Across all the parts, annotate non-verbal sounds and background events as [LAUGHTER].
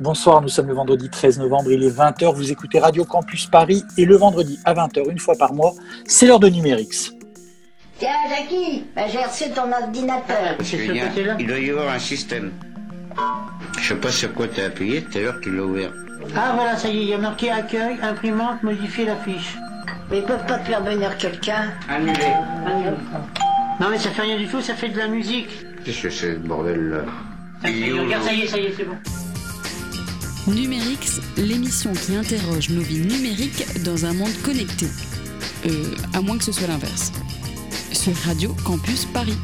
Bonsoir, nous sommes le vendredi 13 novembre, il est 20h, vous écoutez Radio Campus Paris et le vendredi à 20h, une fois par mois, c'est l'heure de Numérix. Tiens, Jackie, bah, j'ai reçu ton ordinateur. Julien, il doit y avoir un système. Je sais pas sur quoi t'as appuyé, tout à l'heure tu l'as ouvert. Ah voilà, ça y est, il y a marqué accueil, imprimante, modifier la fiche. Mais ils peuvent pas te faire venir quelqu'un. Annulé. Non mais ça fait rien du tout, ça fait de la musique. Qu'est-ce que c'est ce bordel là Ça y est, regarde, ça y est, ça y est, c'est bon. Numérix, l'émission qui interroge nos vies numériques dans un monde connecté. Euh, à moins que ce soit l'inverse. Sur Radio Campus Paris.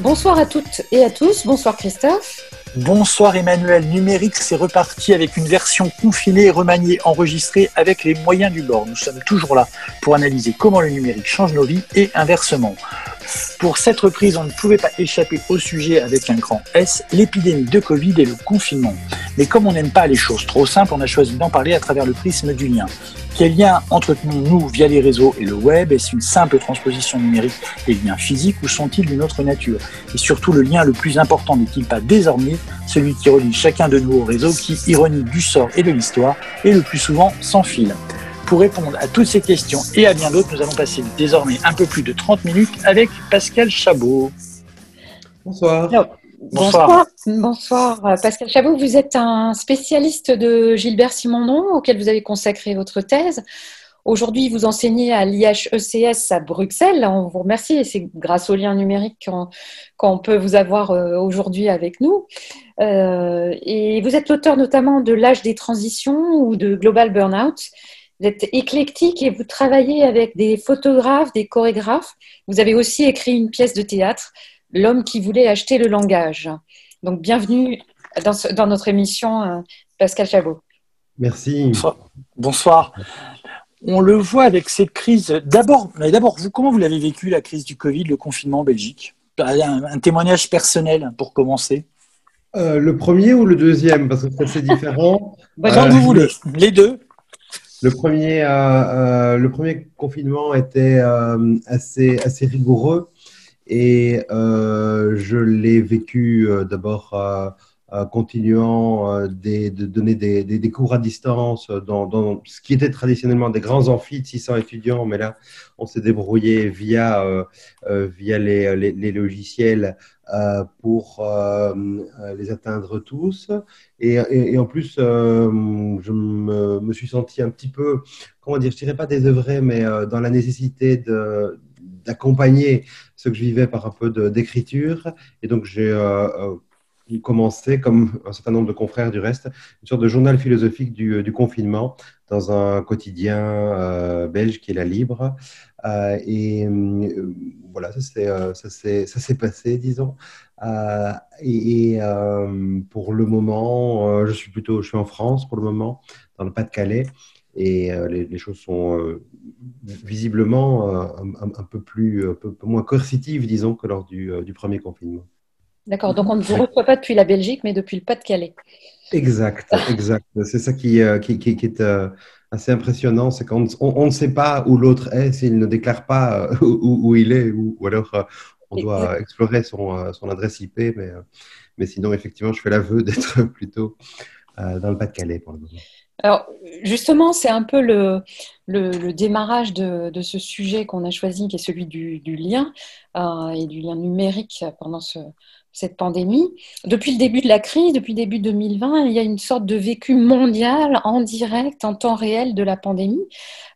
Bonsoir à toutes et à tous. Bonsoir Christophe. Bonsoir Emmanuel, Numérix c'est reparti avec une version confinée, remaniée, enregistrée avec les moyens du bord. Nous sommes toujours là pour analyser comment le numérique change nos vies et inversement. Pour cette reprise, on ne pouvait pas échapper au sujet avec un grand S, l'épidémie de Covid et le confinement. Mais comme on n'aime pas les choses trop simples, on a choisi d'en parler à travers le prisme du lien. Quel lien entretenons-nous via les réseaux et le web? Est-ce une simple transposition numérique des liens physiques ou sont-ils d'une autre nature? Et surtout, le lien le plus important n'est-il pas désormais celui qui relie chacun de nous au réseau qui, ironie du sort et de l'histoire, est le plus souvent sans fil pour répondre à toutes ces questions et à bien d'autres, nous allons passer désormais un peu plus de 30 minutes avec Pascal Chabot. Bonsoir. bonsoir. Bonsoir. Pascal Chabot. Vous êtes un spécialiste de Gilbert Simondon auquel vous avez consacré votre thèse. Aujourd'hui, vous enseignez à l'IHECS à Bruxelles. On vous remercie et c'est grâce au lien numérique qu'on peut vous avoir euh, aujourd'hui avec nous. Euh, et vous êtes l'auteur notamment de L'âge des transitions ou de Global Burnout vous êtes éclectique et vous travaillez avec des photographes, des chorégraphes. Vous avez aussi écrit une pièce de théâtre, L'homme qui voulait acheter le langage. Donc, bienvenue dans, notre émission, euh, Pascal Chabot. Merci. Bonsoir. On le voit avec cette crise. D'abord, d'abord, vous, comment vous l'avez vécu la crise du Covid, le confinement en Belgique? Un, témoignage personnel pour commencer. Euh, le premier ou le deuxième? Parce que c'est différent. [LAUGHS] Comme euh, vous voulez, les deux. Le premier, euh, euh, le premier confinement était euh, assez, assez rigoureux et je l'ai vécu d'abord continuant de donner des, des, cours à distance dans, dans, ce qui était traditionnellement des grands amphis de 600 étudiants, mais là, on s'est débrouillé via, via les, les, logiciels euh, pour euh, les atteindre tous. Et, et, en plus, euh, je me, suis senti un petit peu, comment dire, je dirais pas désœuvré, mais dans la nécessité de d'accompagner ce que je vivais par un peu d'écriture. Et donc, j'ai commencé, comme un certain nombre de confrères du reste, une sorte de journal philosophique du, du confinement dans un quotidien belge qui est La Libre. et voilà, euh, ça s'est passé, disons. Euh, et, euh, pour le moment, je suis plutôt, je suis en France pour le moment, dans le Pas-de-Calais, et les, choses sont visiblement un, peu plus, un peu, moins coercitives, disons, que lors du, premier confinement. D'accord, donc on ne vous reçoit pas depuis la Belgique, mais depuis le Pas-de-Calais. Exact, exact. C'est ça qui, qui, qui, qui est assez impressionnant, c'est qu'on on, ne sait pas où l'autre est s'il ne déclare pas euh, [LAUGHS] où, il est, ou, alors euh, on doit explorer son, euh, son, adresse IP, mais, mais sinon, effectivement, je fais l'aveu [LAUGHS] d'être plutôt dans le Pas-de-Calais pour le moment. Alors, justement, c'est un peu le, le, démarrage de, de, ce sujet qu'on a choisi, qui est celui du, du lien et du lien numérique pendant ce, cette pandémie. Depuis le début de la crise, depuis le début 2020, il y a une sorte de vécu mondial en direct, en temps réel de la pandémie.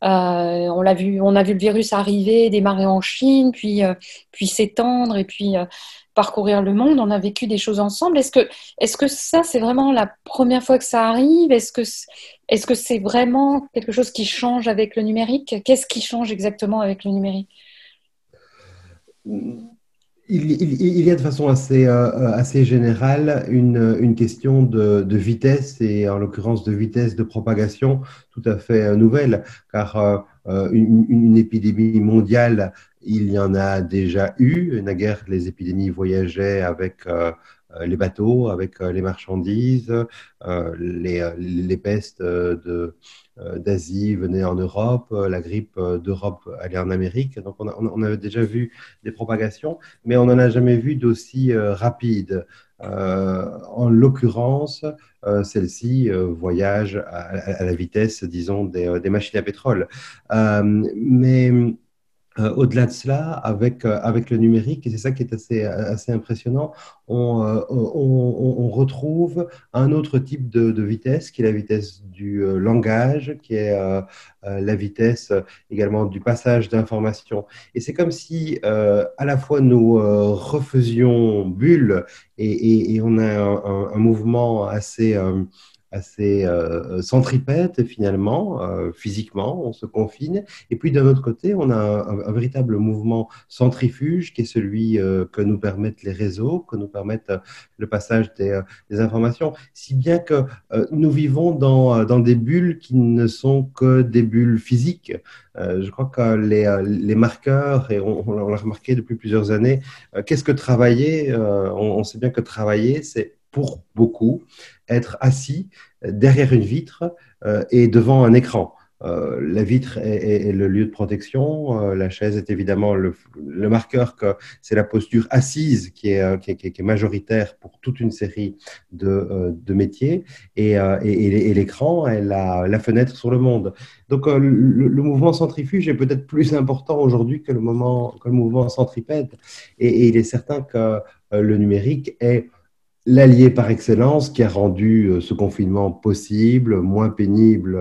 Euh, on l'a vu, on a vu le virus arriver, démarrer en Chine, puis euh, puis s'étendre et puis euh, parcourir le monde. On a vécu des choses ensemble. Est-ce que est-ce que ça c'est vraiment la première fois que ça arrive? Est-ce que est-ce que c'est vraiment quelque chose qui change avec le numérique? Qu'est-ce qui change exactement avec le numérique? Il, y a de façon assez, euh, euh, assez générale une, une question de, de, vitesse et en l'occurrence de vitesse de propagation tout à fait euh, nouvelle, car une, une, épidémie mondiale, il y en a déjà eu. Naguère, les épidémies voyageaient avec les bateaux, avec les marchandises, les, les pestes de euh, d'Asie venait en Europe, euh, la grippe euh, d'Europe allait en Amérique. Donc on, avait déjà vu des propagations, mais on n'en a jamais vu d'aussi rapide. en l'occurrence, celle-ci voyage à, la vitesse, disons, des, des machines à pétrole. mais euh, au-delà de cela, avec, euh, avec le numérique, et c'est ça qui est assez, assez impressionnant, on, euh, on, retrouve un autre type de, vitesse, qui est la vitesse du langage, qui est la vitesse également du passage d'informations. Et c'est comme si à la fois nous refaisions bulle et, on a un mouvement assez assez euh, finalement, euh, physiquement, on se confine. Et puis d'un autre côté, on a un, véritable mouvement centrifuge qui est celui euh, que nous permettent les réseaux, que nous permettent le passage des, des, informations, si bien que nous vivons dans, dans, des bulles qui ne sont que des bulles physiques. je crois que les, les marqueurs, et on, on l'a remarqué depuis plusieurs années, qu'est-ce que travailler on, on sait bien que travailler, c'est pour beaucoup être assis derrière une vitre euh, et devant un écran. Euh, la vitre est, le lieu de protection. Euh, la chaise est évidemment le, marqueur que c'est la posture assise qui est, majoritaire pour toute une série de, métiers. Et, l'écran est la, la, fenêtre sur le monde. Donc le, mouvement centrifuge est peut-être plus important aujourd'hui que le mouvement centripède. Et, il est certain que le numérique est l'allié par excellence qui a rendu euh, ce confinement possible, moins pénible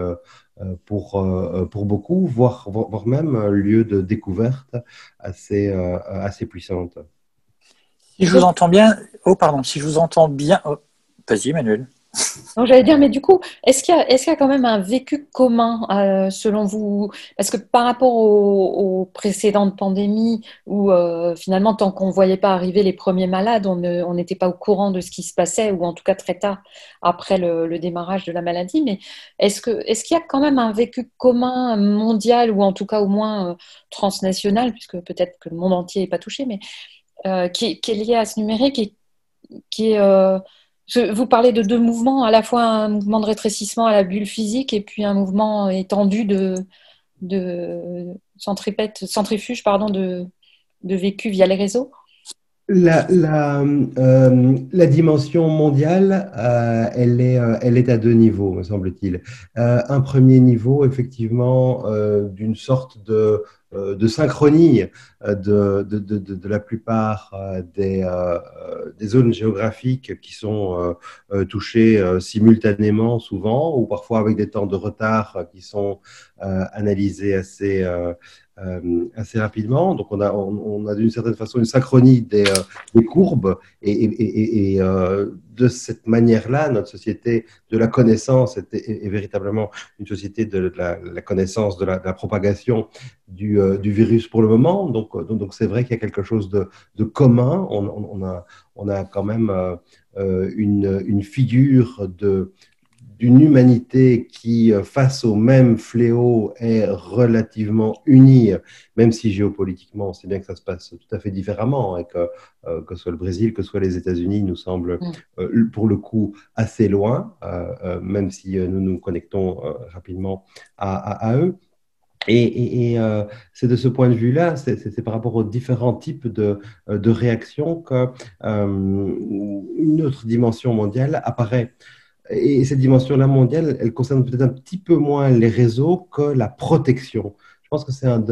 euh, pour, euh, pour beaucoup, voire, voire même lieu de découverte assez, assez puissante. Si je vous entends bien, oh pardon, si je vous entends bien, oh, vas-y Emmanuel. J'allais dire, mais du coup, est-ce qu'il y, a quand même un vécu commun euh, selon vous? Parce que par rapport aux, précédentes pandémies, où euh, finalement, tant qu'on ne voyait pas arriver les premiers malades, on n'était pas au courant de ce qui se passait, ou en tout cas très tard après le, démarrage de la maladie, mais est-ce qu'il y a quand même un vécu commun mondial, ou en tout cas au moins euh, transnational, puisque peut-être que le monde entier n'est pas touché, mais qui, est lié à ce numérique et qui est vous parlez de deux mouvements, à la fois un mouvement de rétrécissement à la bulle physique et puis un mouvement étendu de, centrifuge pardon, de, vécu via les réseaux la, euh, dimension mondiale, euh, elle, est, euh, elle est à deux niveaux, me semble-t-il. un premier niveau, effectivement, d'une sorte de de synchronie euh, de, de, de, de, la plupart euh, des, des, zones géographiques qui sont touchées simultanément souvent ou parfois avec des temps de retard qui sont analysés assez, euh, assez rapidement. Donc, on a, on, a d'une certaine façon une synchronie des, euh, courbes et, euh, de cette manière-là, notre société de la connaissance est, véritablement une société de la, connaissance, de la, propagation du, virus pour le moment. Donc, donc c'est vrai qu'il y a quelque chose de, commun. On, on, a, on a quand même une, une figure de d'une humanité qui, euh, face au même fléau, est relativement unie, même si géopolitiquement, on sait bien que ça se passe tout à fait différemment, et que, euh, que ce soit le Brésil, que ce soit les États-Unis, nous semblent mm. euh, pour le coup assez loin, même si nous nous connectons rapidement à, eux. Et, et, c'est de ce point de vue-là, c'est par rapport aux différents types de, de réactions qu'une autre dimension mondiale apparaît. Et cette dimension-là mondiale, elle concerne peut-être un petit peu moins les réseaux que la protection. Je pense que c'est un,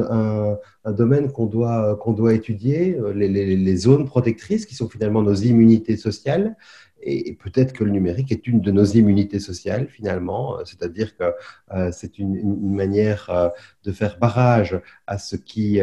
domaine qu'on doit, doit étudier, euh, les, zones protectrices qui sont finalement nos immunités sociales. Et peut-être que le numérique est une de nos immunités sociales finalement, euh, c'est-à-dire que euh, c'est une, manière euh, de faire barrage à ce qui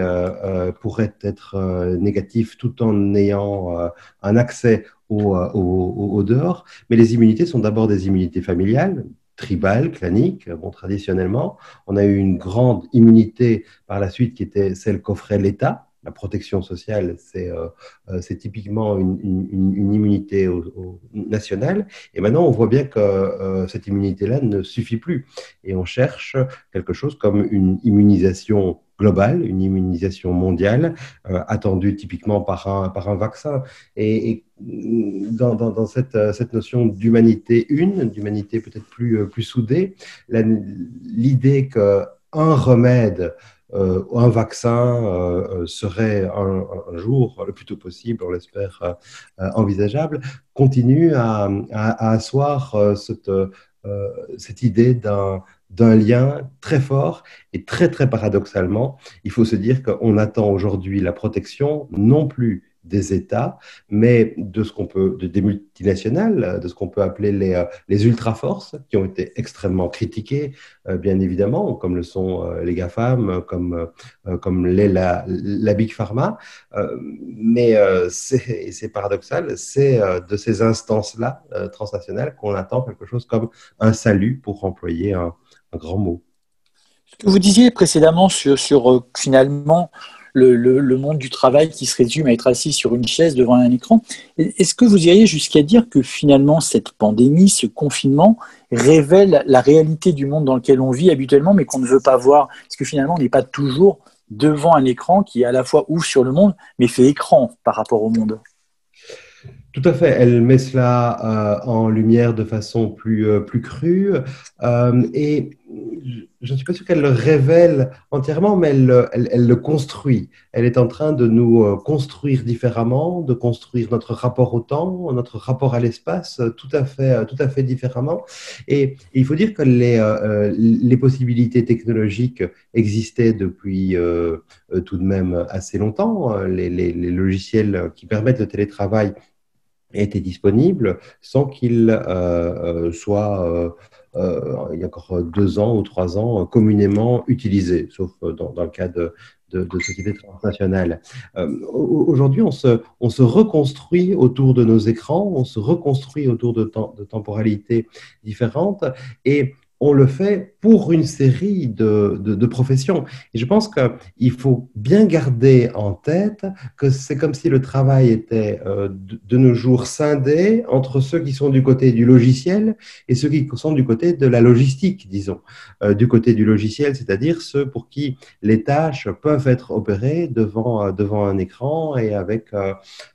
pourrait être négatif tout en ayant un accès au, dehors. Mais les immunités sont d'abord des immunités familiales, tribales, claniques. Bon, traditionnellement, on a eu une grande immunité par la suite qui était celle qu'offrait l'État la protection sociale, c'est euh, euh typiquement une, immunité nationale. Et maintenant, on voit bien que euh, cette immunité-là ne suffit plus. Et on cherche quelque chose comme une immunisation globale, une immunisation mondiale, attendue typiquement par un, un vaccin. Et, et dans, cette, notion d'humanité une, d'humanité peut-être plus, plus soudée, l'idée qu'un remède un vaccin serait un, jour, le plus tôt possible, on l'espère, envisageable, continue à, asseoir cette, cette idée d'un d'un lien très fort et très très paradoxalement, il faut se dire qu'on attend aujourd'hui la protection non plus des États, mais de ce qu'on peut, de, des multinationales, de ce qu'on peut appeler les, euh, les ultra-forces, qui ont été extrêmement critiquées, euh, bien évidemment, comme le sont euh, les GAFAM, comme, comme les, la, la Big Pharma. mais c'est paradoxal, c'est de ces instances-là transnationales qu'on attend quelque chose comme un salut, pour employer un, un grand mot. Ce que vous disiez précédemment sur, sur finalement le, monde du travail qui se résume à être assis sur une chaise devant un écran. Est-ce que vous iriez jusqu'à dire que finalement cette pandémie, ce confinement révèle la réalité du monde dans lequel on vit habituellement, mais qu'on ne veut pas voir? Parce que finalement, on n'est pas toujours devant un écran qui à la fois ouvre sur le monde, mais fait écran par rapport au monde. Tout à fait. Elle met cela euh, en lumière de façon plus, euh, plus crue. Euh, et je ne suis pas sûr qu'elle le révèle entièrement, mais elle, elle, le construit. Elle est en train de nous construire différemment, de construire notre rapport au temps, notre rapport à l'espace tout à fait, tout à fait différemment. Et, il faut dire que les, les possibilités technologiques existaient depuis tout de même assez longtemps. Les, les, les logiciels qui permettent le télétravail était disponible sans qu'il euh, euh, soit, euh, il y a encore deux ans ou trois ans, communément utilisé, sauf dans, le cas de, de, sociétés transnationales. Aujourd'hui, on se, on se reconstruit autour de nos écrans, on se reconstruit autour de, temps, de temporalités différentes et on le fait pour une série de, professions. Et je pense qu'il faut bien garder en tête que c'est comme si le travail était euh, de, nos jours scindé entre ceux qui sont du côté du logiciel et ceux qui sont du côté de la logistique, disons. Euh, du côté du logiciel, c'est-à-dire ceux pour qui les tâches peuvent être opérées devant, euh, devant un écran et avec,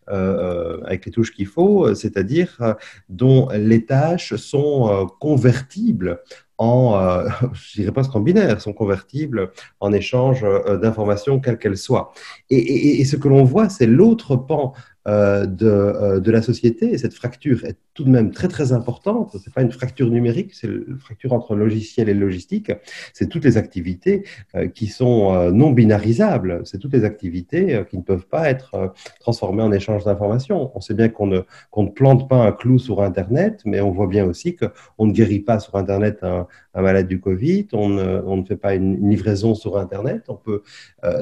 avec les touches qu'il faut, c'est-à-dire dont les tâches sont convertibles en, euh, [LAUGHS] je dirais pas qu'en binaire, sont convertibles en échange euh, d'informations, quelles qu'elles soient. Et, et, ce que l'on voit, c'est l'autre pan euh, de, euh, de, la société. Et cette fracture est tout de même très très importante. Ce n'est pas une fracture numérique, c'est une fracture entre logiciel et logistique. C'est toutes les activités euh, qui sont non binarisables. C'est toutes les activités qui ne peuvent pas être transformées en échange d'informations. On sait bien qu'on ne, plante pas un clou sur Internet, mais on voit bien aussi qu'on ne guérit pas sur Internet un, malade du Covid, on ne, fait pas une livraison sur Internet. On peut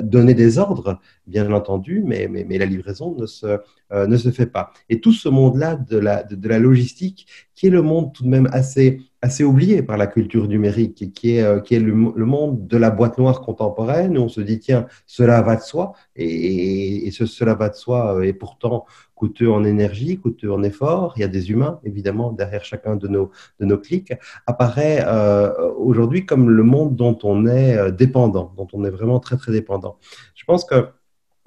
donner des ordres, bien entendu, mais la livraison ne se, euh, ne se fait pas. Et tout ce monde-là de la, de, la logistique, qui est le monde tout de même assez, assez oublié par la culture numérique, qui est, euh, qui est le, monde de la boîte noire contemporaine, où on se dit, tiens, cela va de soi, et, et ce cela va de soi est pourtant coûteux en énergie, coûteux en effort, il y a des humains, évidemment, derrière chacun de nos, de nos clics, apparaît euh, aujourd'hui comme le monde dont on est dépendant, dont on est vraiment très, très dépendant. Je pense que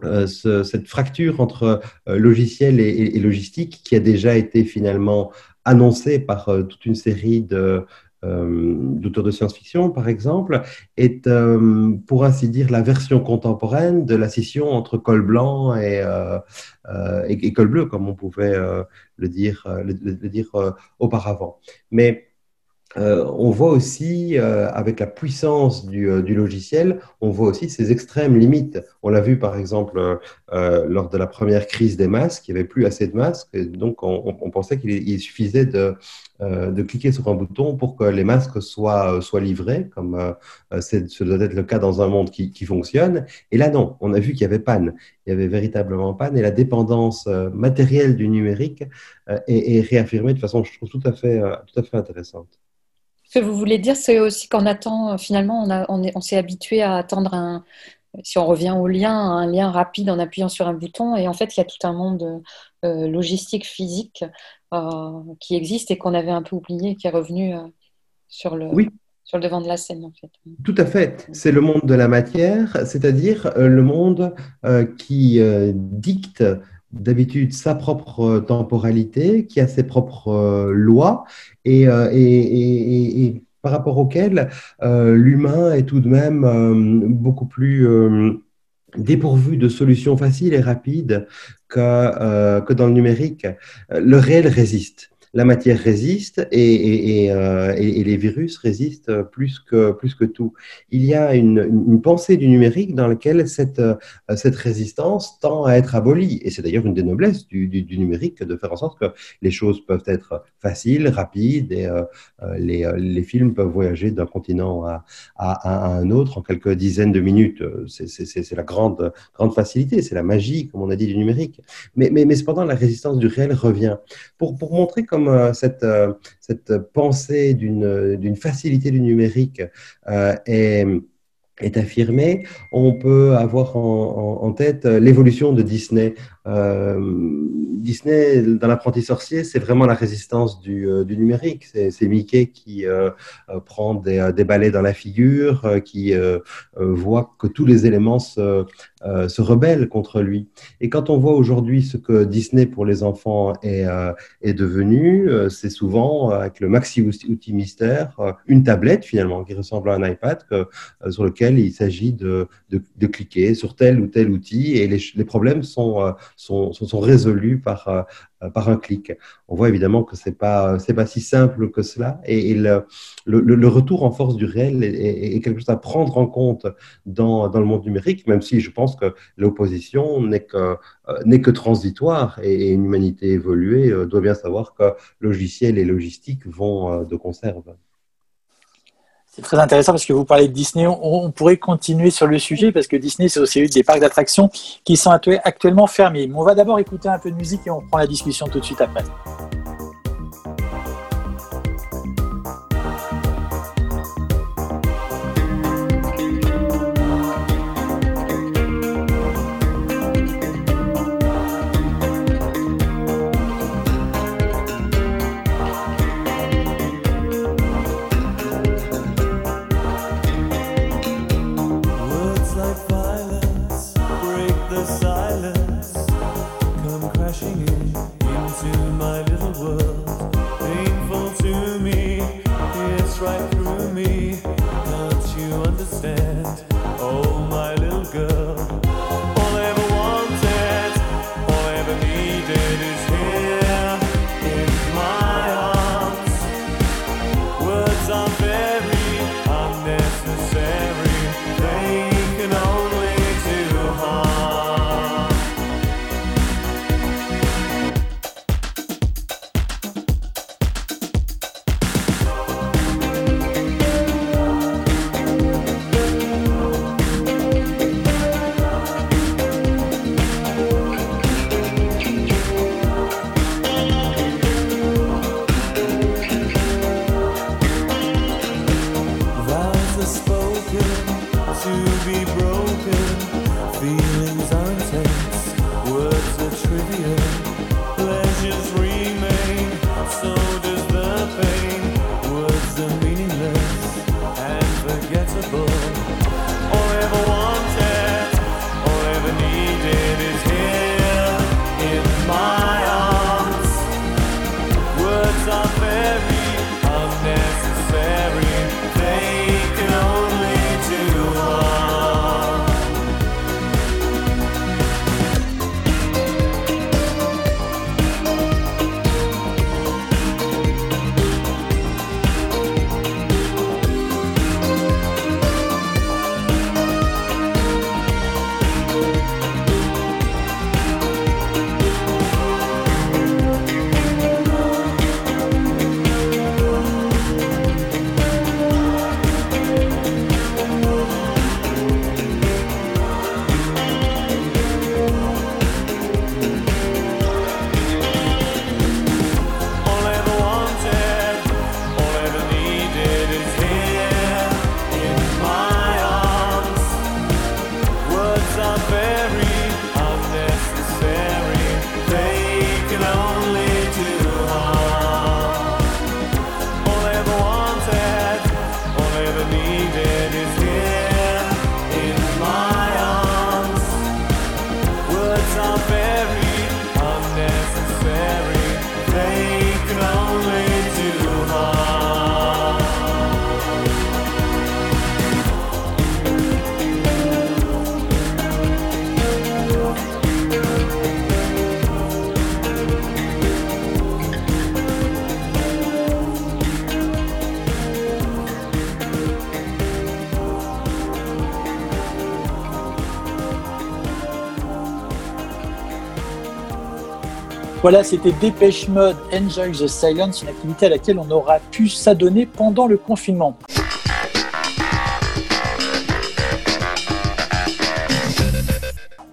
euh, cette fracture entre euh, logiciel et, logistique qui a déjà été finalement annoncée par euh, toute une série d'auteurs de science-fiction, par exemple, est, pour ainsi dire, la version contemporaine de la scission entre col blanc et, col bleu, comme on pouvait le dire, le dire auparavant. Mais euh, on voit aussi, euh, avec la puissance euh, du, logiciel, on voit aussi ses extrêmes limites. On l'a vu par exemple lors de la première crise des masques, il n'y avait plus assez de masques, et donc on, pensait qu'il suffisait de, cliquer sur un bouton pour que les masques soient, livrés, comme ce doit être le cas dans un monde qui, fonctionne. Et là, non, on a vu qu'il y avait panne. Il y avait véritablement panne, et la dépendance matérielle du numérique est, réaffirmée de façon, je trouve, tout à fait, tout à fait intéressante. Ce que vous voulez dire, c'est aussi qu'on attend, finalement, on, s'est habitué à attendre un, si on revient au lien, un lien rapide en appuyant sur un bouton. Et en fait, il y a tout un monde euh, logistique, physique euh, qui existe et qu'on avait un peu oublié, qui est revenu euh, sur, le, sur le devant de la scène. En fait. Tout à fait. C'est le monde de la matière, c'est-à-dire le monde qui dicte d'habitude sa propre temporalité, qui a ses propres lois euh, et, et, par rapport auquel l'humain est tout de même beaucoup plus dépourvu de solutions faciles et rapides que, que dans le numérique. Le réel résiste la matière résiste euh, et, les virus résistent plus que, plus que tout. Il y a une, pensée du numérique dans laquelle cette, euh, cette résistance tend à être abolie. Et c'est d'ailleurs une des noblesses du, du, numérique de faire en sorte que les choses peuvent être faciles, rapides, et euh, les, les, films peuvent voyager d'un continent à, à, un autre en quelques dizaines de minutes. C'est la grande, grande facilité, c'est la magie, comme on a dit, du numérique. Mais, mais, cependant, la résistance du réel revient. Pour, pour montrer euh, cette, euh, cette pensée d'une facilité du numérique euh, est affirmée, on peut avoir en, tête l'évolution de Disney. Euh, Disney, dans l'apprenti sorcier, c'est vraiment la résistance du, du numérique. C'est Mickey qui euh, prend des, des, balais dans la figure, qui euh, voit que tous les éléments se, euh, se rebelle contre lui. Et quand on voit aujourd'hui ce que Disney pour les enfants est, euh, est devenu, euh, c'est souvent avec le maxi outil mystère, une tablette finalement qui ressemble à un iPad que, sur lequel il s'agit de, de, de, cliquer sur tel ou tel outil et les, les problèmes sont, sont, sont, résolus par, euh, par un clic. On voit évidemment que c'est pas pas si simple que cela et, le, le, retour en force du réel est, est, quelque chose à prendre en compte dans, dans le monde numérique, même si je pense que l'opposition n'est que euh, n'est que transitoire et, une humanité évoluée euh, doit bien savoir que logiciel et logistique vont de conserve. C'est très intéressant parce que vous parlez de Disney. On, pourrait continuer sur le sujet parce que Disney, c'est aussi une des parcs d'attractions qui sont actuellement fermés. Mais on va d'abord écouter un peu de musique et on prend la discussion tout de suite après. to be broken. Feelings are intense, words Voilà, c'était Dépêche Mode Enjoy the Silence, une activité à laquelle on aura pu s'adonner pendant le confinement.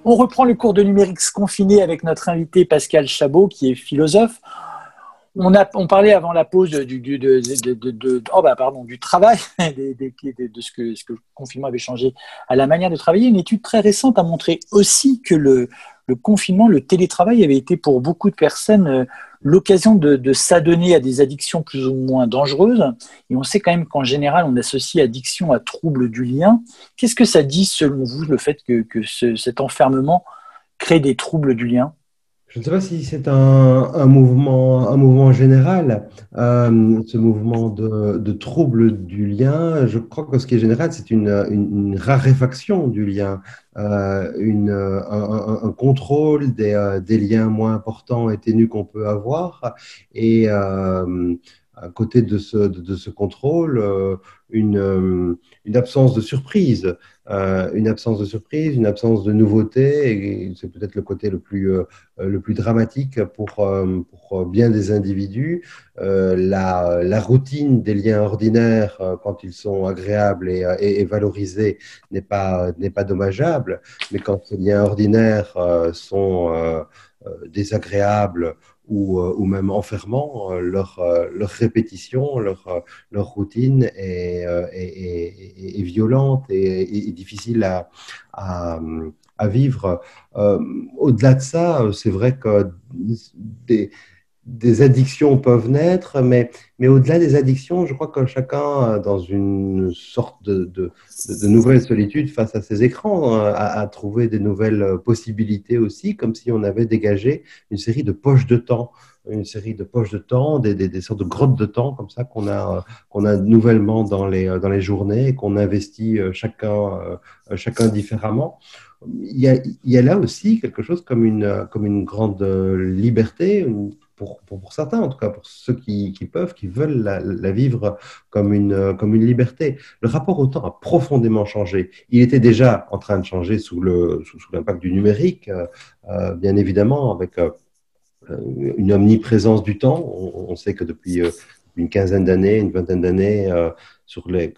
On reprend le cours de numérique confiné avec notre invité Pascal Chabot, qui est philosophe. On, a, parlait avant la pause du, du, de, travail, de, ce, que, ce que le confinement avait changé à la manière de travailler. Une étude très récente a montré aussi que le, le confinement, le télétravail avait été pour beaucoup de personnes euh, l'occasion de, s'adonner à des addictions plus ou moins dangereuses. Et on sait quand même qu'en général, on associe addiction à trouble du lien. Qu'est-ce que ça dit selon vous, le fait que, cet enfermement crée des troubles du lien? Je ne sais pas si c'est un, mouvement, un mouvement général, euh, ce mouvement de, de, trouble du lien. Je crois que ce qui est général, c'est une, raréfaction du lien, euh, une, un, contrôle des, des, liens moins importants et ténus qu'on peut avoir. Et euh, à côté de ce, contrôle, une, absence de surprise. Euh, une absence de surprise, une absence de nouveauté, et c'est peut-être le côté le plus, euh, le plus dramatique pour, euh, pour bien des individus. La, la, routine des liens ordinaires, quand ils sont agréables et, et, valorisés, n'est pas, n'est pas dommageable, mais quand ces liens ordinaires sont désagréables ou, ou, même enfermant, leur, leur répétition, leur, leur routine est, est, violente et, difficile à, à, vivre. Euh, au-delà de ça, c'est vrai que des, des addictions peuvent naître, mais, mais au-delà des addictions, je crois que chacun, dans une sorte de, de, nouvelle solitude face à ses écrans, a, a, trouvé des nouvelles possibilités aussi, comme si on avait dégagé une série de poches de temps une série de poches de temps, des, des, sortes de grottes de temps comme ça qu'on a, qu'on a nouvellement dans les, dans les journées qu'on investit euh, chacun, euh, chacun différemment. Il y, a, là aussi quelque chose comme une, comme une grande liberté, pour, pour, certains, en tout cas pour ceux qui, qui peuvent, qui veulent la, vivre comme une, comme une liberté. Le rapport au temps a profondément changé. Il était déjà en train de changer sous l'impact sous, sous du numérique, euh, bien évidemment, avec euh, une omniprésence du temps. On, sait que depuis euh, une quinzaine d'années, une vingtaine d'années, euh, sur les,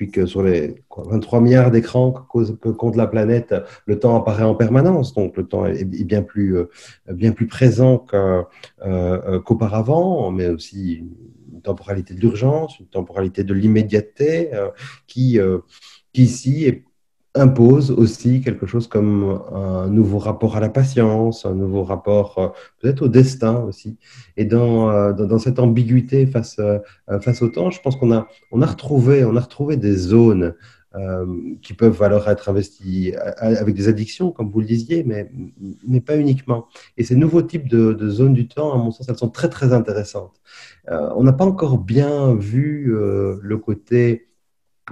depuis que sur les 23 milliards d'écrans que, compte la planète, le temps apparaît en permanence. Donc le temps est, bien plus, bien plus présent qu'auparavant, mais aussi une temporalité de l'urgence, une temporalité de l'immédiateté qui, qui ici est impose aussi quelque chose comme un nouveau rapport à la patience, un nouveau rapport euh, peut-être au destin aussi. Et dans, euh, dans, cette ambiguïté face, euh, face au temps, je pense qu'on a, on a, retrouvé, on a retrouvé des zones qui peuvent alors être investies avec des addictions, comme vous le disiez, mais, mais pas uniquement. Et ces nouveaux types de, de, zones du temps, à mon sens, elles sont très, très intéressantes. on n'a pas encore bien vu le côté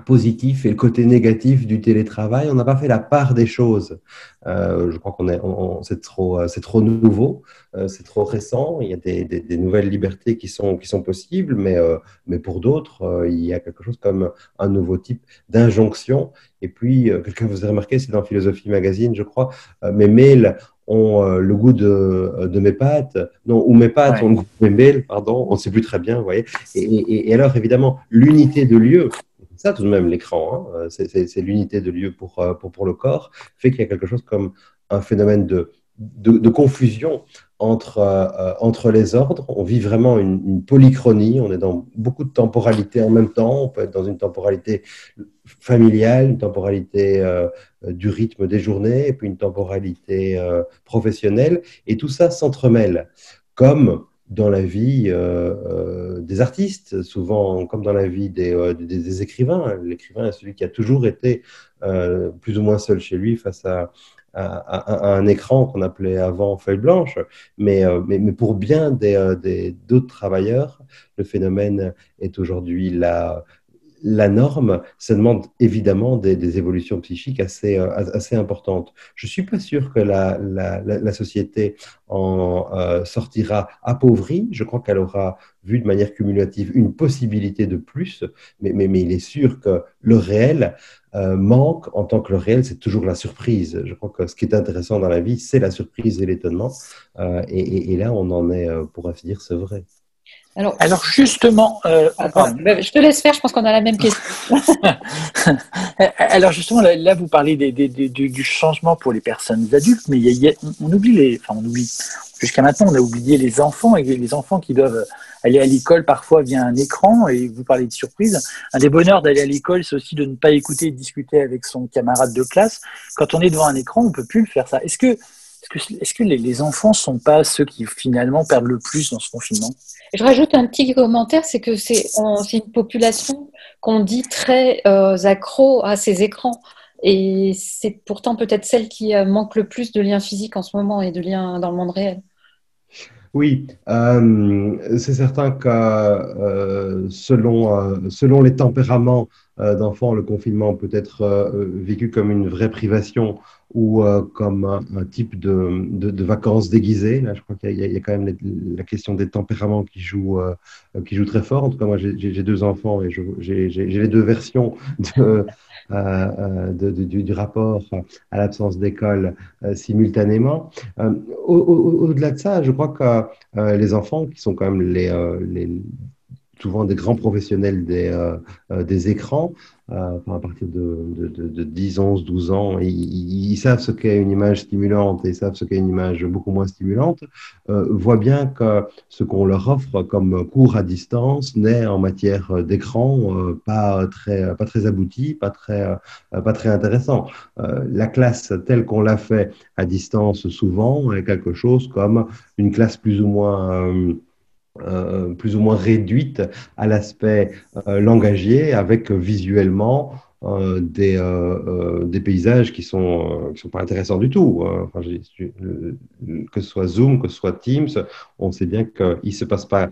positif et le côté négatif du télétravail. On n'a pas fait la part des choses. Euh, je crois qu'on est, c'est trop, c'est trop nouveau, euh, c'est trop récent. Il y a des, des, nouvelles libertés qui sont, qui sont possibles, mais, euh, mais pour d'autres, il y a quelque chose comme un nouveau type d'injonction. Et puis, quelqu'un vous a remarqué, c'est dans Philosophie Magazine, je crois, mes mails ont le goût de, de mes pattes, non, ou mes pattes ont le goût de mes mails, pardon, on ne sait plus très bien, vous voyez. Et, et, et alors, évidemment, l'unité de lieu, ça tout de même l'écran, hein. c'est l'unité de lieu pour, euh, pour, pour, le corps, fait qu'il y a quelque chose comme un phénomène de, confusion entre, euh, entre les ordres. On vit vraiment une, polychronie, on est dans beaucoup de temporalité en même temps, on peut être dans une temporalité familiale, une temporalité euh, du rythme des journées, puis une temporalité professionnelle, et tout ça s'entremêle, comme dans la vie euh, euh, des artistes, souvent comme dans la vie des, euh, des, écrivains. L'écrivain est celui qui a toujours été plus ou moins seul chez lui face à, à, un écran qu'on appelait avant feuille blanche. Mais, mais, mais pour bien d'autres des, d'autres travailleurs, le phénomène est aujourd'hui la, la norme, ça demande évidemment des, évolutions psychiques assez, euh, assez importantes. Je ne suis pas sûr que la, la, société en euh, sortira appauvrie. Je crois qu'elle aura vu de manière cumulative une possibilité de plus, mais, mais, mais il est sûr que le réel euh, manque en tant que le réel, c'est toujours la surprise. Je crois que ce qui est intéressant dans la vie, c'est la surprise et l'étonnement. et, et, là, on en est, pour ainsi dire, c'est vrai. Alors, justement, euh, bah, je te laisse faire. Je pense qu'on a la même question. [LAUGHS] Alors justement, là, vous parlez du changement pour les personnes adultes, mais on oublie les, enfin on oublie. Jusqu'à maintenant, on a oublié les enfants et les enfants qui doivent aller à l'école parfois via un écran. Et vous parlez de surprise. Un des bonheurs d'aller à l'école, c'est aussi de ne pas écouter et discuter avec son camarade de classe. Quand on est devant un écran, on peut plus le faire ça. Est-ce que est-ce que, les, enfants ne sont pas ceux qui finalement perdent le plus dans ce confinement? Je rajoute un petit commentaire, c'est que c'est une population qu'on dit très euh, accro à ces écrans. Et c'est pourtant peut-être celle qui euh, manque le plus de liens physiques en ce moment et de liens dans le monde réel. Oui, euh, c'est certain que selon, selon les tempéraments d'enfants, le confinement peut être vécu comme une vraie privation ou euh, comme un, type de, de, vacances déguisées. Là, je crois qu'il y, y, a quand même la question des tempéraments qui joue, euh, qui joue très fort. En tout cas, moi, j'ai deux enfants et j'ai les deux versions de, [LAUGHS] euh, du, du, rapport à l'absence d'école simultanément. Au-delà de ça, je crois que les enfants, qui sont quand même les, les souvent des grands professionnels des, des écrans, euh, à partir de, de, de, 10, 11, 12 ans, ils, ils savent ce qu'est une image stimulante et ils savent ce qu'est une image beaucoup moins stimulante, euh, voient bien que ce qu'on leur offre comme cours à distance n'est en matière d'écran euh, pas, très, pas très abouti, pas très, euh, pas très intéressant. la classe telle qu'on l'a fait à distance souvent est quelque chose comme une classe plus ou moins euh, plus ou moins réduite à l'aspect euh, langagier avec visuellement euh, des, des paysages qui sont, qui sont pas intéressants du tout. Hein. Enfin, que ce soit Zoom, que ce soit Teams, on sait bien qu'il ne se passe pas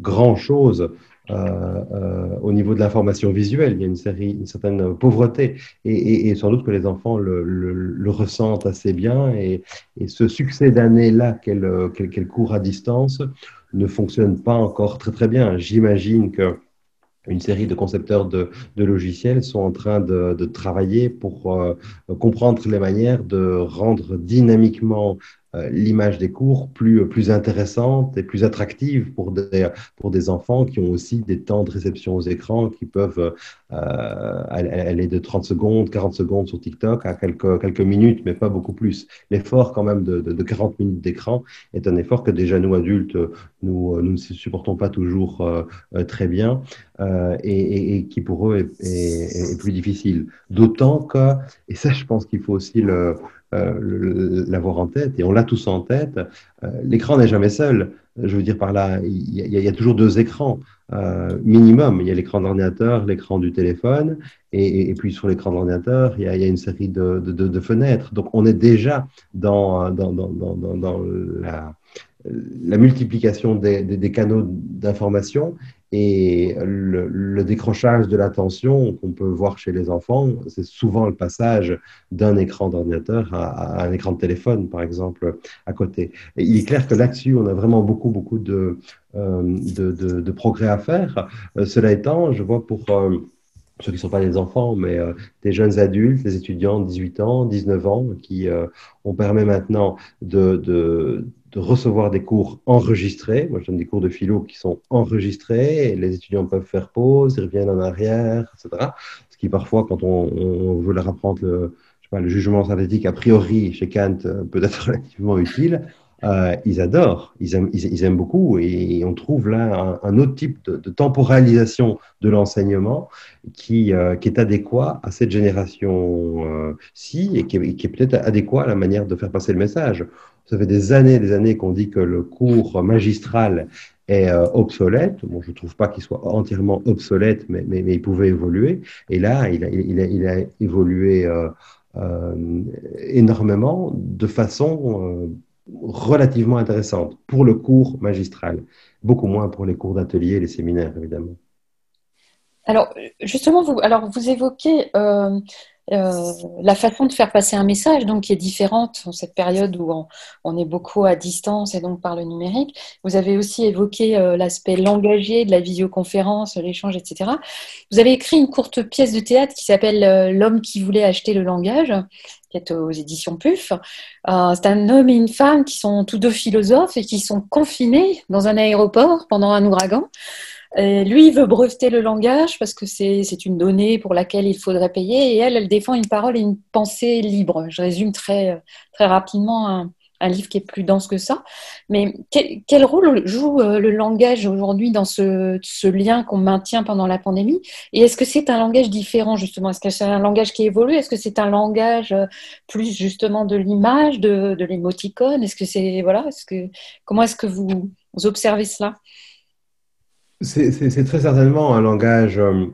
grand-chose au niveau de l'information visuelle. Il y a une, série, une certaine pauvreté et, et, sans doute que les enfants le, le, ressentent assez bien. Et, et ce succès d'année-là qu'elle qu court à distance ne fonctionne pas encore très très bien. J'imagine que une série de concepteurs de, logiciels sont en train de, travailler pour euh, comprendre les manières de rendre dynamiquement l'image des cours plus, plus intéressante et plus attractive pour des, pour des enfants qui ont aussi des temps de réception aux écrans qui peuvent euh, aller de 30 secondes, 40 secondes sur TikTok à quelques, quelques minutes, mais pas beaucoup plus. L'effort quand même de, de, 40 minutes d'écran est un effort que déjà nous adultes, nous, nous ne supportons pas toujours euh, très bien et, et, qui pour eux est, est, est plus difficile. D'autant que, et ça je pense qu'il faut aussi le, euh, l'avoir en tête, et on l'a tous en tête. Euh, l'écran n'est jamais seul. Je veux dire par là, il y, a, toujours deux écrans euh, minimum. Il y a l'écran d'ordinateur, l'écran du téléphone, et, puis sur l'écran d'ordinateur, il, y a une série de, fenêtres. Donc on est déjà dans, dans, la, multiplication des canaux d'information et le, décrochage de l'attention qu'on peut voir chez les enfants, c'est souvent le passage d'un écran d'ordinateur à, un écran de téléphone, par exemple, à côté. Il est clair que là-dessus, on a vraiment beaucoup, beaucoup de, euh, de, progrès à faire. Euh, cela étant, je vois pour... Euh, ceux qui ne sont pas des enfants, mais des jeunes adultes, des étudiants de 18 ans, 19 ans, qui ont permis maintenant de, de de recevoir des cours enregistrés. Moi, je donne des cours de philo qui sont enregistrés les étudiants peuvent faire pause, ils reviennent en arrière, etc. Ce qui, parfois, quand on, veut leur apprendre le, jugement synthétique a priori chez Kant, euh, peut être [LAUGHS] relativement utile. Euh, ils adorent, ils aiment, beaucoup et on trouve là un, autre type de, temporalisation de l'enseignement qui, euh, est adéquat à cette génération-ci et qui est peut-être adéquat à la manière de faire passer le message. Ça fait des années des années qu'on dit que le cours magistral est euh, obsolète. Bon, je ne trouve pas qu'il soit entièrement obsolète, mais, il pouvait évoluer. Et là, il a évolué euh, euh, énormément de façon relativement intéressante pour le cours magistral. Beaucoup moins pour les cours d'atelier et les séminaires, évidemment. Alors, justement, vous, alors, vous évoquez euh, la façon de faire passer un message, donc qui est différente en cette période où on, est beaucoup à distance et donc par le numérique. Vous avez aussi évoqué euh, l'aspect langagier de la visioconférence, l'échange, etc. Vous avez écrit une courte pièce de théâtre qui s'appelle euh, L'homme qui voulait acheter le langage, qui est aux éditions PUF. C'est un homme et une femme qui sont tous deux philosophes et qui sont confinés dans un aéroport pendant un ouragan. Et lui, veut breveter le langage parce que c'est une donnée pour laquelle il faudrait payer. Et elle, elle défend une parole et une pensée libre. Je résume très, très rapidement un, un livre qui est plus dense que ça. Mais quel, quel rôle joue euh, le langage aujourd'hui dans ce, ce lien qu'on maintient pendant la pandémie? Et est-ce que c'est un langage différent justement? Est-ce que c'est un langage qui évolue? Est-ce que c'est un langage euh, plus justement de l'image, de, de l'émoticône? Est-ce que c'est voilà est-ce que comment est-ce que vous observez cela? C'est très certainement un langage euh,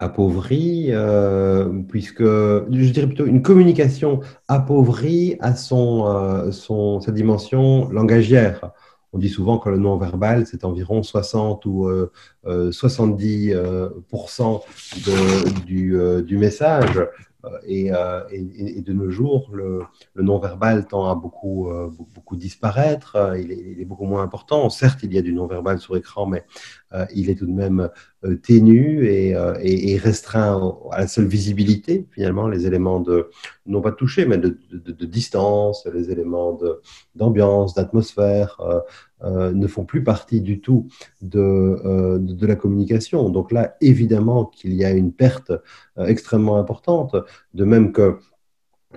appauvri, euh, puisque je dirais plutôt une communication appauvrie à son, euh, son, sa dimension langagière. On dit souvent que le non-verbal, c'est environ 60 ou euh, 70% euh, de, du, du, message. Et, et, et, de nos jours, le, non-verbal tend à beaucoup, beaucoup disparaître. Il est, beaucoup moins important. Certes, il y a du non-verbal sur écran, mais euh, il est tout de même euh, ténu et, euh, restreint à la seule visibilité, finalement, les éléments de, non pas de toucher, mais de distance, les éléments d'ambiance, d'atmosphère, euh, ne font plus partie du tout de, de, la communication. Donc là, évidemment qu'il y a une perte extrêmement importante, de même que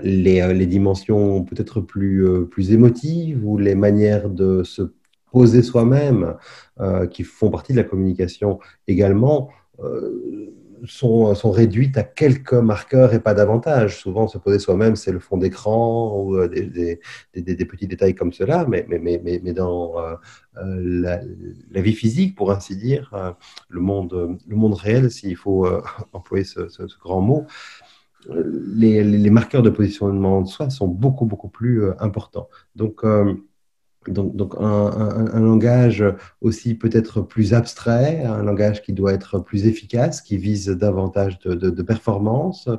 les, dimensions peut-être plus, plus émotives ou les manières de se poser soi-même, euh, qui font partie de la communication également, euh, sont, réduites à quelques marqueurs et pas davantage. Souvent, se poser soi-même, c'est le fond d'écran ou euh, des, petits détails comme cela, mais, dans euh, la, la, vie physique, pour ainsi dire, euh, le, monde, le monde réel, s'il faut [LAUGHS] employer ce, grand mot, les, les, marqueurs de positionnement de soi sont beaucoup, beaucoup plus importants. Donc, donc, donc un, un, un, langage aussi peut-être plus abstrait, un langage qui doit être plus efficace, qui vise davantage de, de, de performance,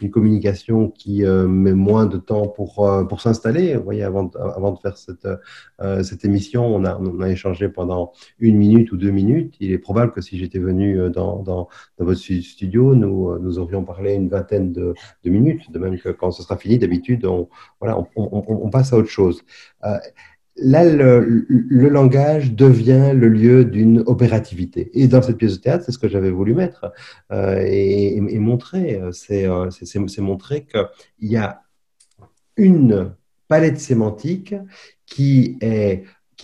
une communication qui euh, met moins de temps pour, euh, pour s'installer. Vous voyez, avant, avant de faire cette, euh, cette émission, on a, on a échangé pendant une minute ou deux minutes. Il est probable que si j'étais venu dans, dans, dans, votre studio, nous, nous aurions parlé une vingtaine de, de minutes, de même que quand ce sera fini, d'habitude, on, voilà, on, on, on, passe à autre chose. Euh, là, le, langage devient le lieu d'une opérativité. Et dans cette pièce de théâtre, c'est ce que j'avais voulu mettre euh, et, montrer. C'est euh, montrer qu'il y a une palette sémantique qui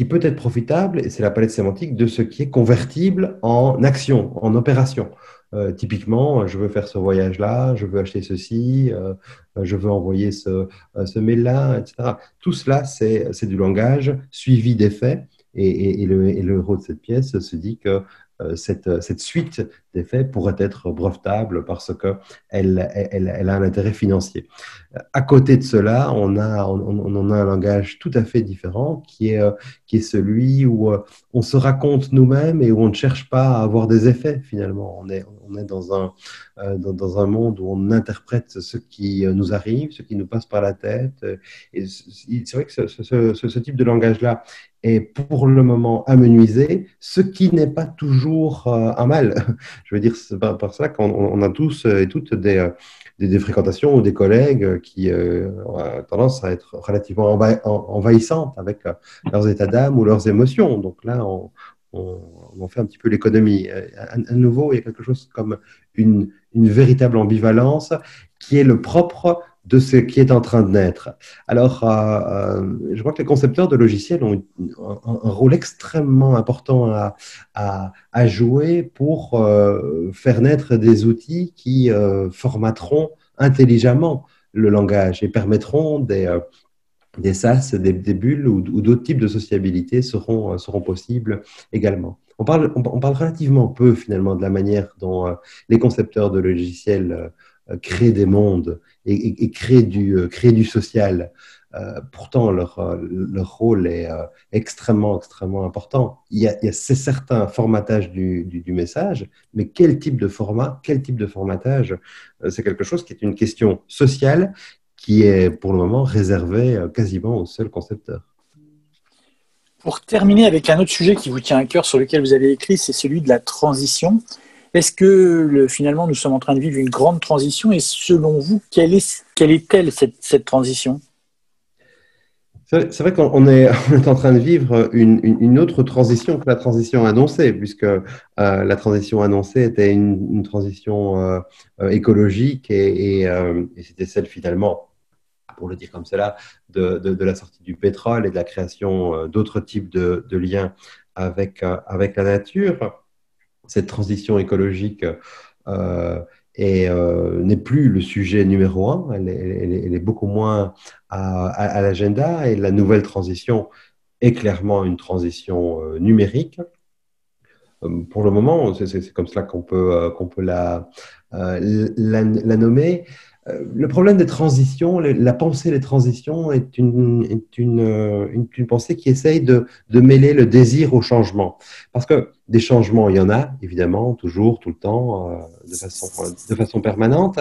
peut être profitable, et c'est la palette sémantique de ce qui est convertible en action, en opération. Euh, typiquement, je veux faire ce voyage-là, je veux acheter ceci, euh, je veux envoyer ce, euh, ce mail-là, etc. Tout cela, c'est du langage suivi des faits. Et, et, le, le, héros de cette pièce se dit que euh, cette, cette, suite des faits pourrait être brevetable parce qu'elle elle, elle, a un intérêt financier. À côté de cela, on, a, on, a un langage tout à fait différent qui est, qui est celui où on se raconte nous-mêmes et où on ne cherche pas à avoir des effets finalement. On est, on est dans un, euh, dans, un monde où on interprète ce qui euh, nous arrive, ce qui nous passe par la tête. Et c'est vrai que ce, ce, type de langage-là est pour le moment amenuisé, ce qui n'est pas toujours euh, un mal. [LAUGHS] Je veux dire, par, par ça qu'on on a tous et toutes des, euh, des, fréquentations ou des collègues qui euh, ont tendance à être relativement envahissantes avec euh, leurs états d'âme ou leurs émotions. Donc là, on, on, fait un petit peu l'économie. À, à, nouveau, il y a quelque chose comme une véritable ambivalence qui est le propre de ce qui est en train de naître. Alors, euh, euh, je crois que les concepteurs de logiciels ont un, rôle extrêmement important à, jouer pour euh, faire naître des outils qui formateront intelligemment le langage et permettront des, des SAS, des, bulles ou, d'autres types de sociabilité seront, seront possibles également. On parle, on, parle relativement peu finalement de la manière dont les concepteurs de logiciels créent des mondes et, créer, euh, créer du social. pourtant, leur, rôle est extrêmement, extrêmement important. Il y a, il y a c'est certain formatage du, du, du, message, mais quel type de format, quel type de formatage, c'est quelque chose qui est une question sociale qui est pour le moment réservée quasiment au seul concepteur. Pour terminer avec un autre sujet qui vous tient à cœur, sur lequel vous avez écrit, c'est celui de la transition. Est-ce que le, finalement nous sommes en train de vivre une grande transition et selon vous, quelle est, quelle est-elle cette, transition? C'est vrai qu'on [LAUGHS] est, en train de vivre une, autre transition que la transition annoncée, puisque euh, la transition annoncée était une, transition euh, écologique et, euh, c'était celle finalement pour le dire comme cela, de, la sortie du pétrole et de la création euh, d'autres types de, liens euh, avec la nature. Cette transition écologique euh, euh, n'est plus le sujet numéro un, elle est, beaucoup moins à, l'agenda et la nouvelle transition est clairement une transition numérique. Pour le moment, c'est comme cela qu'on peut, la, nommer. Euh, le problème des transitions, la pensée des transitions est une, euh, pensée qui essaye de, mêler le désir au changement. Parce que des changements, il y en a, évidemment, toujours, tout le temps, euh, de, façon, permanente.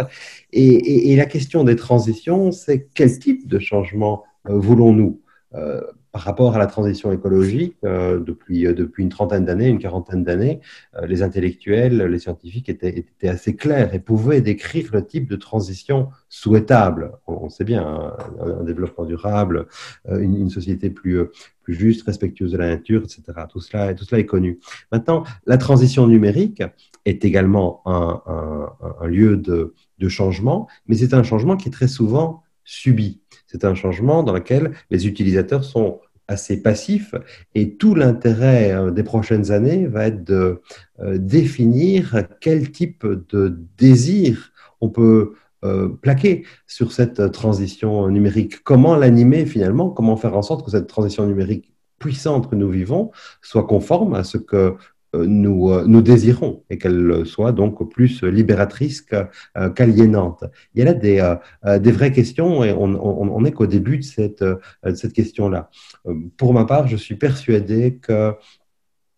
Et, la question des transitions, c'est quel type de changement voulons-nous? Par rapport à la transition écologique, euh, depuis, euh, depuis une trentaine d'années, une quarantaine d'années, euh, les intellectuels, les scientifiques étaient, étaient, assez clairs et pouvaient décrire le type de transition souhaitable. On, sait bien, hein, un, développement durable, une, une, société plus, plus juste, respectueuse de la nature, etc. Tout cela, tout cela est connu. Maintenant, la transition numérique est également un, un, un lieu de, de changement, mais c'est un changement qui est très souvent subi. C'est un changement dans lequel les utilisateurs sont assez passifs et tout l'intérêt euh, des prochaines années va être de euh, définir quel type de désir on peut euh, plaquer sur cette transition numérique. Comment l'animer finalement? Comment faire en sorte que cette transition numérique puissante que nous vivons soit conforme à ce que nous, euh, nous désirons et qu'elle soit donc plus libératrice euh, qu'aliénante. Il y a là des, des vraies questions et on n'est qu'au début de cette, de cette question-là. Pour ma part, je suis persuadé que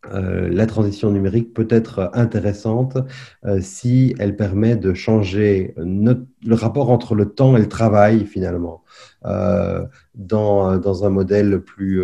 euh, la transition numérique peut être intéressante euh, si elle permet de changer le rapport entre le temps et le travail finalement. Euh, dans, un modèle plus,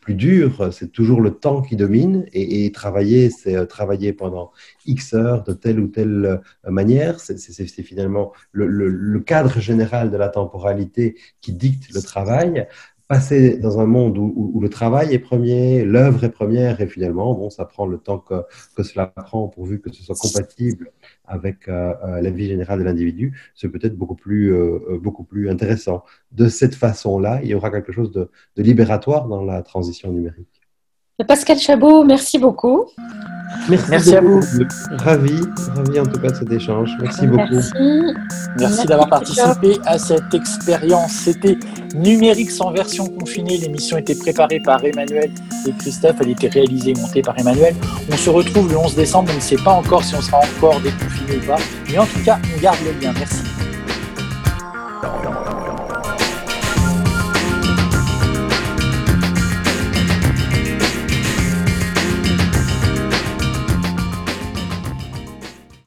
plus dur, c'est toujours le temps qui domine et, travailler, c'est travailler pendant X heures de telle ou telle manière. C'est finalement le, le, le, cadre général de la temporalité qui dicte le travail passer dans un monde où, le travail est premier, l'œuvre est première, et finalement, bon, ça prend le temps que, cela prend pourvu que ce soit compatible avec euh, euh la vie générale de l'individu, c'est peut-être beaucoup plus, euh, beaucoup plus intéressant. De cette façon-là, il y aura quelque chose de libératoire dans la transition numérique. Pascal Chabot, merci beaucoup. Merci, merci à vous. Ravi, ravi en tout cas de cet échange. Merci, beaucoup. Merci, merci d'avoir participé à cette expérience. C'était Numérique sans version confinée. L'émission était préparée par Emmanuel et Christophe. Elle était réalisée et montée par Emmanuel. On se retrouve le 11 décembre. On ne sait pas encore si on sera encore déconfiné ou pas. Mais en tout cas, on garde le lien. Merci.